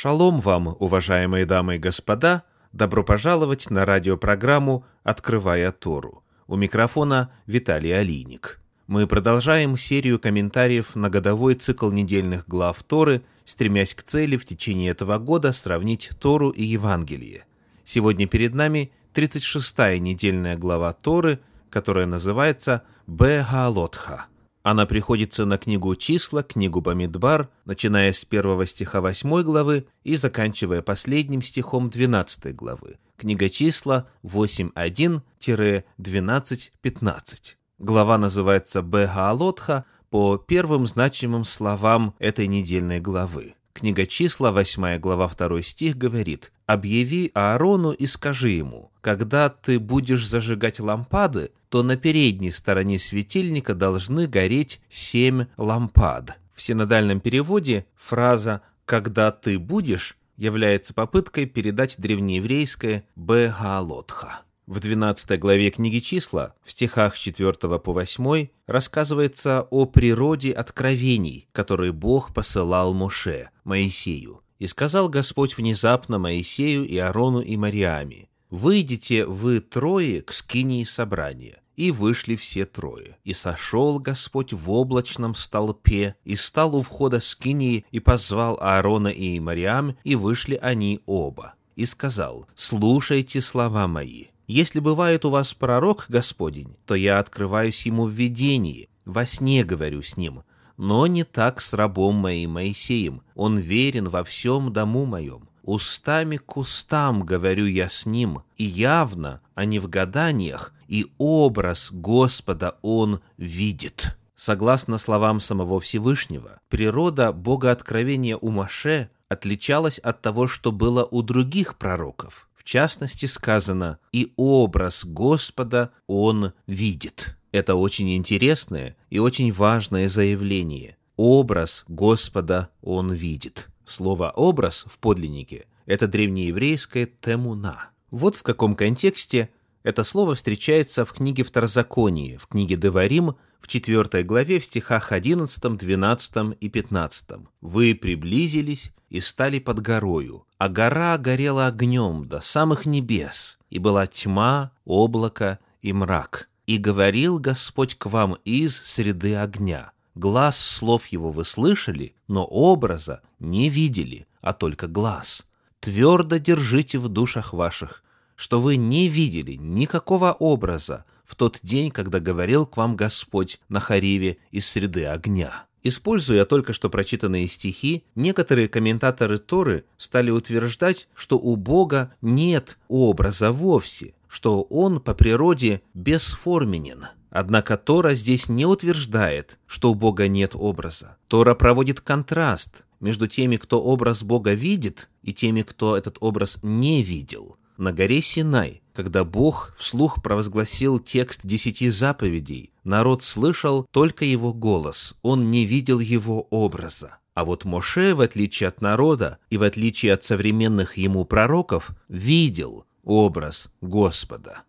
Шалом вам, уважаемые дамы и господа! Добро пожаловать на радиопрограмму «Открывая Тору». У микрофона Виталий Алиник. Мы продолжаем серию комментариев на годовой цикл недельных глав Торы, стремясь к цели в течение этого года сравнить Тору и Евангелие. Сегодня перед нами 36-я недельная глава Торы, которая называется «Бегалотха». Она приходится на книгу «Числа», книгу «Бамидбар», начиная с первого стиха 8 главы и заканчивая последним стихом 12 главы. Книга «Числа» 8.1-12.15. Глава называется «Бегаалотха» по первым значимым словам этой недельной главы. Книга числа, 8 глава, 2 стих говорит «Объяви Аарону и скажи ему, когда ты будешь зажигать лампады, то на передней стороне светильника должны гореть семь лампад». В синодальном переводе фраза «когда ты будешь» является попыткой передать древнееврейское «бегалотха». В 12 главе книги «Числа» в стихах с 4 по 8 рассказывается о природе откровений, которые Бог посылал Моше, Моисею. «И сказал Господь внезапно Моисею и Аарону и Мариаме, «Выйдите вы трое к скинии собрания». И вышли все трое. И сошел Господь в облачном столпе, и стал у входа скинии, и позвал Аарона и Мариам, и вышли они оба. И сказал, «Слушайте слова мои, если бывает у вас пророк Господень, то я открываюсь ему в видении, во сне говорю с ним, но не так с рабом моим Моисеем. Он верен во всем дому моем. Устами к устам говорю я с ним, и явно, а не в гаданиях, и образ Господа он видит». Согласно словам самого Всевышнего, природа богооткровения у Маше отличалась от того, что было у других пророков частности сказано «и образ Господа он видит». Это очень интересное и очень важное заявление. Образ Господа он видит. Слово «образ» в подлиннике – это древнееврейское «темуна». Вот в каком контексте это слово встречается в книге Второзаконии, в книге Деварим, в 4 главе в стихах 11, 12 и 15. «Вы приблизились и стали под горою, а гора горела огнем до самых небес, и была тьма, облако и мрак. И говорил Господь к вам из среды огня. Глаз слов его вы слышали, но образа не видели, а только глаз. Твердо держите в душах ваших, что вы не видели никакого образа в тот день, когда говорил к вам Господь на Хариве из среды огня. Используя только что прочитанные стихи, некоторые комментаторы Торы стали утверждать, что у Бога нет образа вовсе, что он по природе бесформенен. Однако Тора здесь не утверждает, что у Бога нет образа. Тора проводит контраст между теми, кто образ Бога видит, и теми, кто этот образ не видел на горе Синай, когда Бог вслух провозгласил текст десяти заповедей, народ слышал только его голос, он не видел его образа. А вот Моше, в отличие от народа и в отличие от современных ему пророков, видел образ Господа.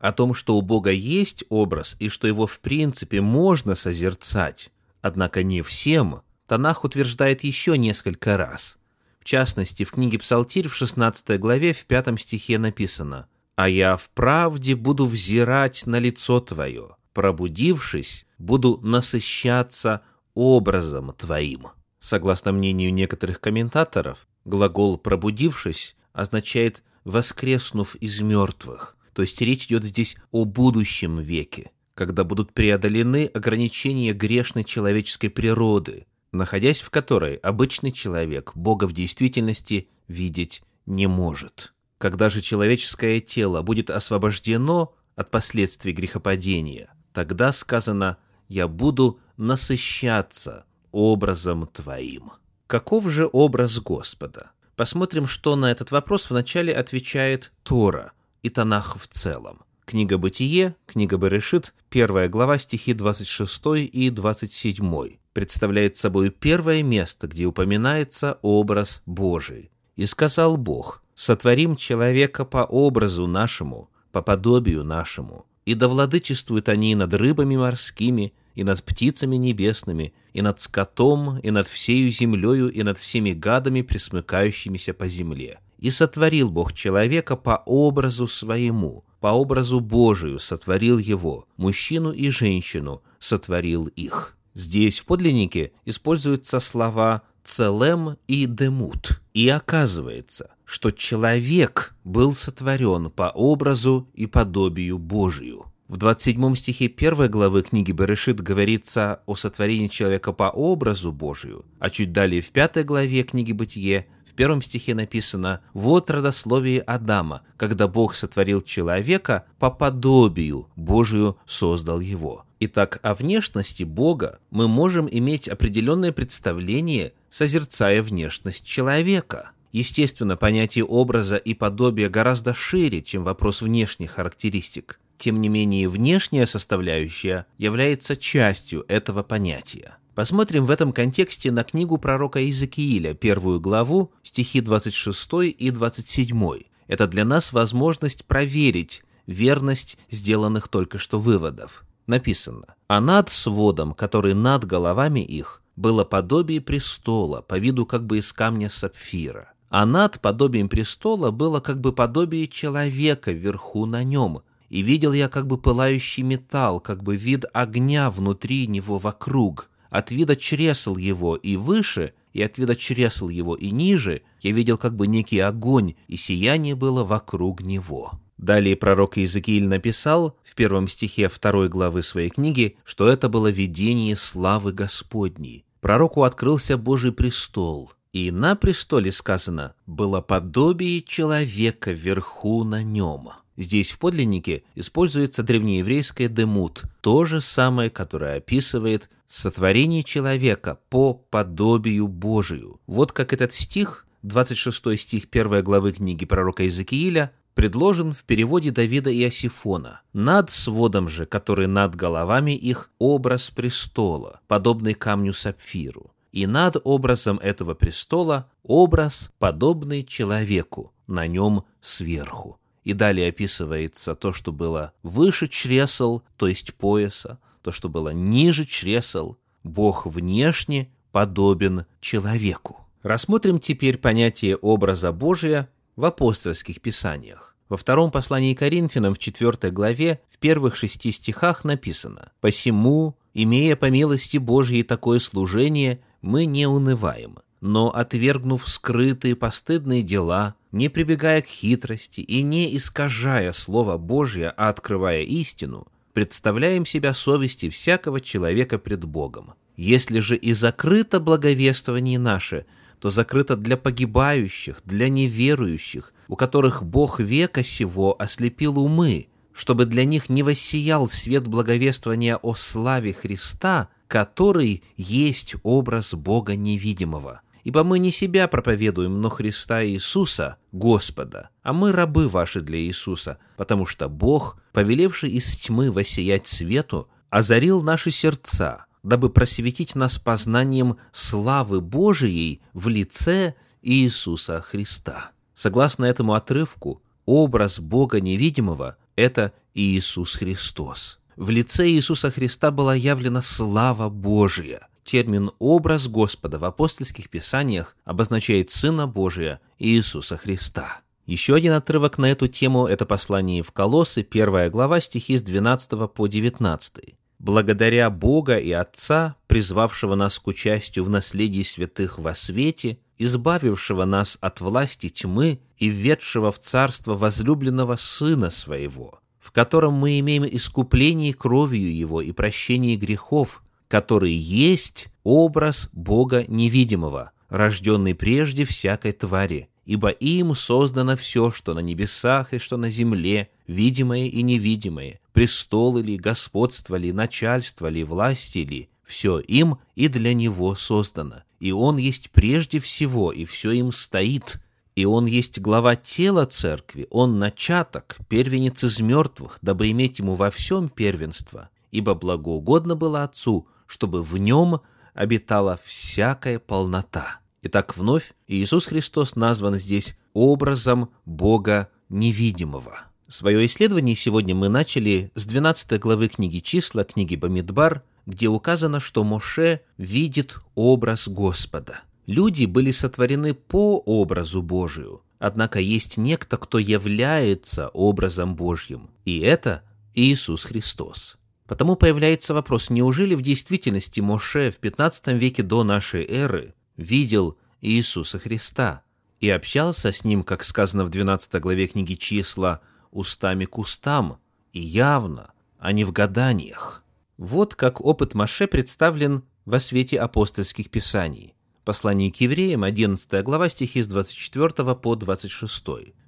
О том, что у Бога есть образ и что его в принципе можно созерцать, однако не всем, Танах утверждает еще несколько раз частности, в книге Псалтирь в 16 главе в 5 стихе написано «А я в правде буду взирать на лицо Твое, пробудившись, буду насыщаться образом Твоим». Согласно мнению некоторых комментаторов, глагол «пробудившись» означает «воскреснув из мертвых», то есть речь идет здесь о будущем веке, когда будут преодолены ограничения грешной человеческой природы, находясь в которой обычный человек Бога в действительности видеть не может. Когда же человеческое тело будет освобождено от последствий грехопадения, тогда сказано «Я буду насыщаться образом Твоим». Каков же образ Господа? Посмотрим, что на этот вопрос вначале отвечает Тора и Танах в целом. Книга Бытие, книга Берешит, первая глава, стихи 26 и 27 представляет собой первое место, где упоминается образ Божий. «И сказал Бог, сотворим человека по образу нашему, по подобию нашему, и да владычествуют они над рыбами морскими, и над птицами небесными, и над скотом, и над всею землею, и над всеми гадами, присмыкающимися по земле. И сотворил Бог человека по образу своему, по образу Божию сотворил его, мужчину и женщину сотворил их». Здесь в подлиннике используются слова «целем» и «демут». И оказывается, что человек был сотворен по образу и подобию Божию. В 27 стихе 1 главы книги Берешит говорится о сотворении человека по образу Божию, а чуть далее в 5 главе книги Бытие в первом стихе написано «Вот родословие Адама, когда Бог сотворил человека, по подобию Божию создал его». Итак, о внешности Бога мы можем иметь определенное представление, созерцая внешность человека. Естественно, понятие образа и подобия гораздо шире, чем вопрос внешних характеристик. Тем не менее, внешняя составляющая является частью этого понятия. Посмотрим в этом контексте на книгу пророка Иезекииля, первую главу, стихи 26 и 27. Это для нас возможность проверить верность сделанных только что выводов. Написано, «А над сводом, который над головами их, было подобие престола, по виду как бы из камня сапфира. А над подобием престола было как бы подобие человека вверху на нем, и видел я как бы пылающий металл, как бы вид огня внутри него вокруг. От вида чресл его и выше, и от вида чресл его и ниже я видел как бы некий огонь, и сияние было вокруг него». Далее пророк Иезекииль написал в первом стихе второй главы своей книги, что это было видение славы Господней. Пророку открылся Божий престол, и на престоле сказано «было подобие человека вверху на нем». Здесь в подлиннике используется древнееврейское «демут», то же самое, которое описывает сотворение человека по подобию Божию. Вот как этот стих, 26 стих 1 главы книги пророка Иезекииля, предложен в переводе Давида и Осифона. Над сводом же, который над головами их, образ престола, подобный камню сапфиру. И над образом этого престола образ, подобный человеку, на нем сверху и далее описывается то, что было выше чресел, то есть пояса, то, что было ниже чресел. Бог внешне подобен человеку. Рассмотрим теперь понятие образа Божия в апостольских писаниях. Во втором послании Коринфянам в четвертой главе в первых шести стихах написано «Посему, имея по милости Божьей такое служение, мы не унываем, но, отвергнув скрытые постыдные дела, не прибегая к хитрости и не искажая Слово Божье, а открывая истину, представляем себя совести всякого человека пред Богом. Если же и закрыто благовествование наше, то закрыто для погибающих, для неверующих, у которых Бог века сего ослепил умы, чтобы для них не воссиял свет благовествования о славе Христа, который есть образ Бога невидимого. Ибо мы не себя проповедуем, но Христа Иисуса, Господа, а мы рабы ваши для Иисуса, потому что Бог, повелевший из тьмы воссиять свету, озарил наши сердца, дабы просветить нас познанием славы Божией в лице Иисуса Христа. Согласно этому отрывку, образ Бога невидимого – это Иисус Христос. В лице Иисуса Христа была явлена слава Божия термин «образ Господа» в апостольских писаниях обозначает Сына Божия Иисуса Христа. Еще один отрывок на эту тему – это послание в Колоссы, первая глава, стихи с 12 по 19. «Благодаря Бога и Отца, призвавшего нас к участию в наследии святых во свете, избавившего нас от власти тьмы и введшего в царство возлюбленного Сына Своего, в котором мы имеем искупление кровью Его и прощение грехов, который есть образ Бога невидимого, рожденный прежде всякой твари, ибо им создано все, что на небесах и что на земле, видимое и невидимое, престолы ли, господство ли, начальство ли, власти ли, все им и для него создано. И он есть прежде всего, и все им стоит. И он есть глава тела церкви, он начаток, первенец из мертвых, дабы иметь ему во всем первенство. Ибо благоугодно было Отцу, чтобы в нем обитала всякая полнота. Итак, вновь Иисус Христос назван здесь образом Бога невидимого. Свое исследование сегодня мы начали с 12 главы книги «Числа», книги «Бамидбар», где указано, что Моше видит образ Господа. Люди были сотворены по образу Божию, однако есть некто, кто является образом Божьим, и это Иисус Христос. Потому появляется вопрос, неужели в действительности Моше в 15 веке до нашей эры видел Иисуса Христа и общался с ним, как сказано в 12 главе книги числа, устами к устам, и явно, а не в гаданиях. Вот как опыт Моше представлен во свете апостольских писаний. Послание к евреям, 11 глава, стихи с 24 по 26.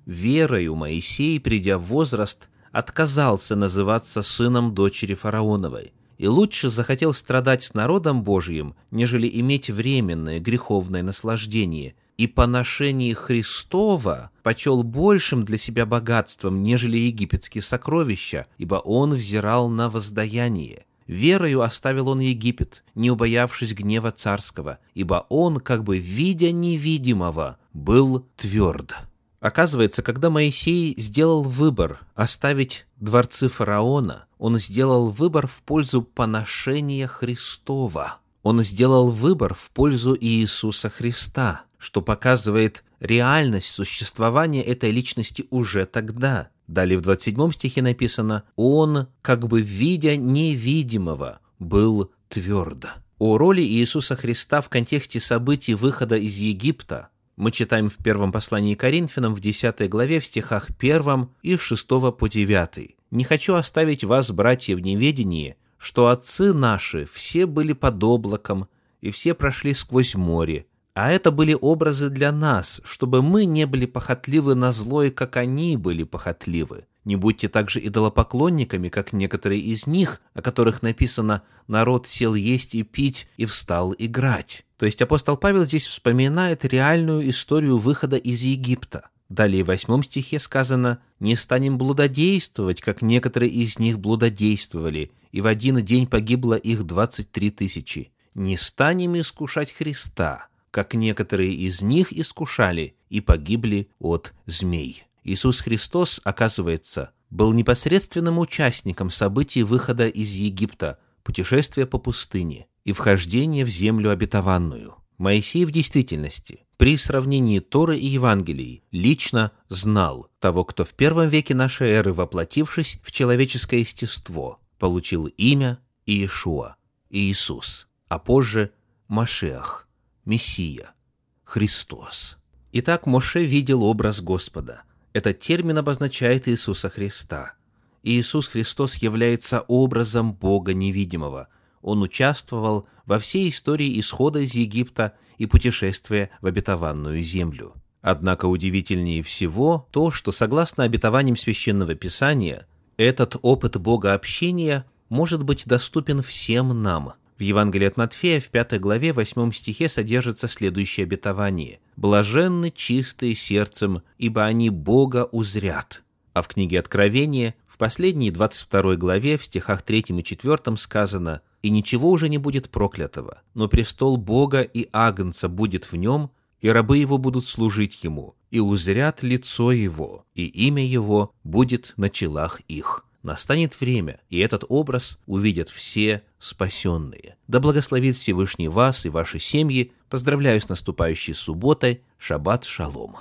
«Верою Моисей, придя в возраст, отказался называться сыном дочери фараоновой, и лучше захотел страдать с народом Божиим, нежели иметь временное греховное наслаждение, и поношение Христова почел большим для себя богатством, нежели египетские сокровища, ибо он взирал на воздаяние. Верою оставил он Египет, не убоявшись гнева царского, ибо он, как бы видя невидимого, был тверд. Оказывается, когда Моисей сделал выбор оставить дворцы фараона, он сделал выбор в пользу поношения Христова. Он сделал выбор в пользу Иисуса Христа, что показывает реальность существования этой личности уже тогда. Далее в 27 стихе написано «Он, как бы видя невидимого, был твердо». О роли Иисуса Христа в контексте событий выхода из Египта мы читаем в первом послании Коринфянам в 10 главе в стихах 1 и 6 по 9. «Не хочу оставить вас, братья, в неведении, что отцы наши все были под облаком, и все прошли сквозь море, а это были образы для нас, чтобы мы не были похотливы на злое, как они были похотливы. Не будьте также идолопоклонниками, как некоторые из них, о которых написано «народ сел есть и пить и встал играть». То есть апостол Павел здесь вспоминает реальную историю выхода из Египта. Далее в восьмом стихе сказано «Не станем блудодействовать, как некоторые из них блудодействовали, и в один день погибло их двадцать три тысячи. Не станем искушать Христа, как некоторые из них искушали и погибли от змей». Иисус Христос, оказывается, был непосредственным участником событий выхода из Египта, путешествия по пустыне и вхождения в землю обетованную. Моисей в действительности, при сравнении Торы и Евангелий, лично знал того, кто в первом веке нашей эры, воплотившись в человеческое естество, получил имя Иешуа, Иисус, а позже Машеах, Мессия, Христос. Итак, Моше видел образ Господа – этот термин обозначает Иисуса Христа. Иисус Христос является образом Бога невидимого. Он участвовал во всей истории исхода из Египта и путешествия в обетованную землю. Однако удивительнее всего то, что согласно обетованиям Священного Писания, этот опыт Бога общения может быть доступен всем нам, в Евангелии от Матфея в 5 главе 8 стихе содержится следующее обетование. «Блаженны чистые сердцем, ибо они Бога узрят». А в книге Откровения в последней 22 главе в стихах 3 и 4 сказано «И ничего уже не будет проклятого, но престол Бога и Агнца будет в нем, и рабы его будут служить ему, и узрят лицо его, и имя его будет на челах их» настанет время, и этот образ увидят все спасенные. Да благословит Всевышний вас и ваши семьи. Поздравляю с наступающей субботой. Шаббат шалом.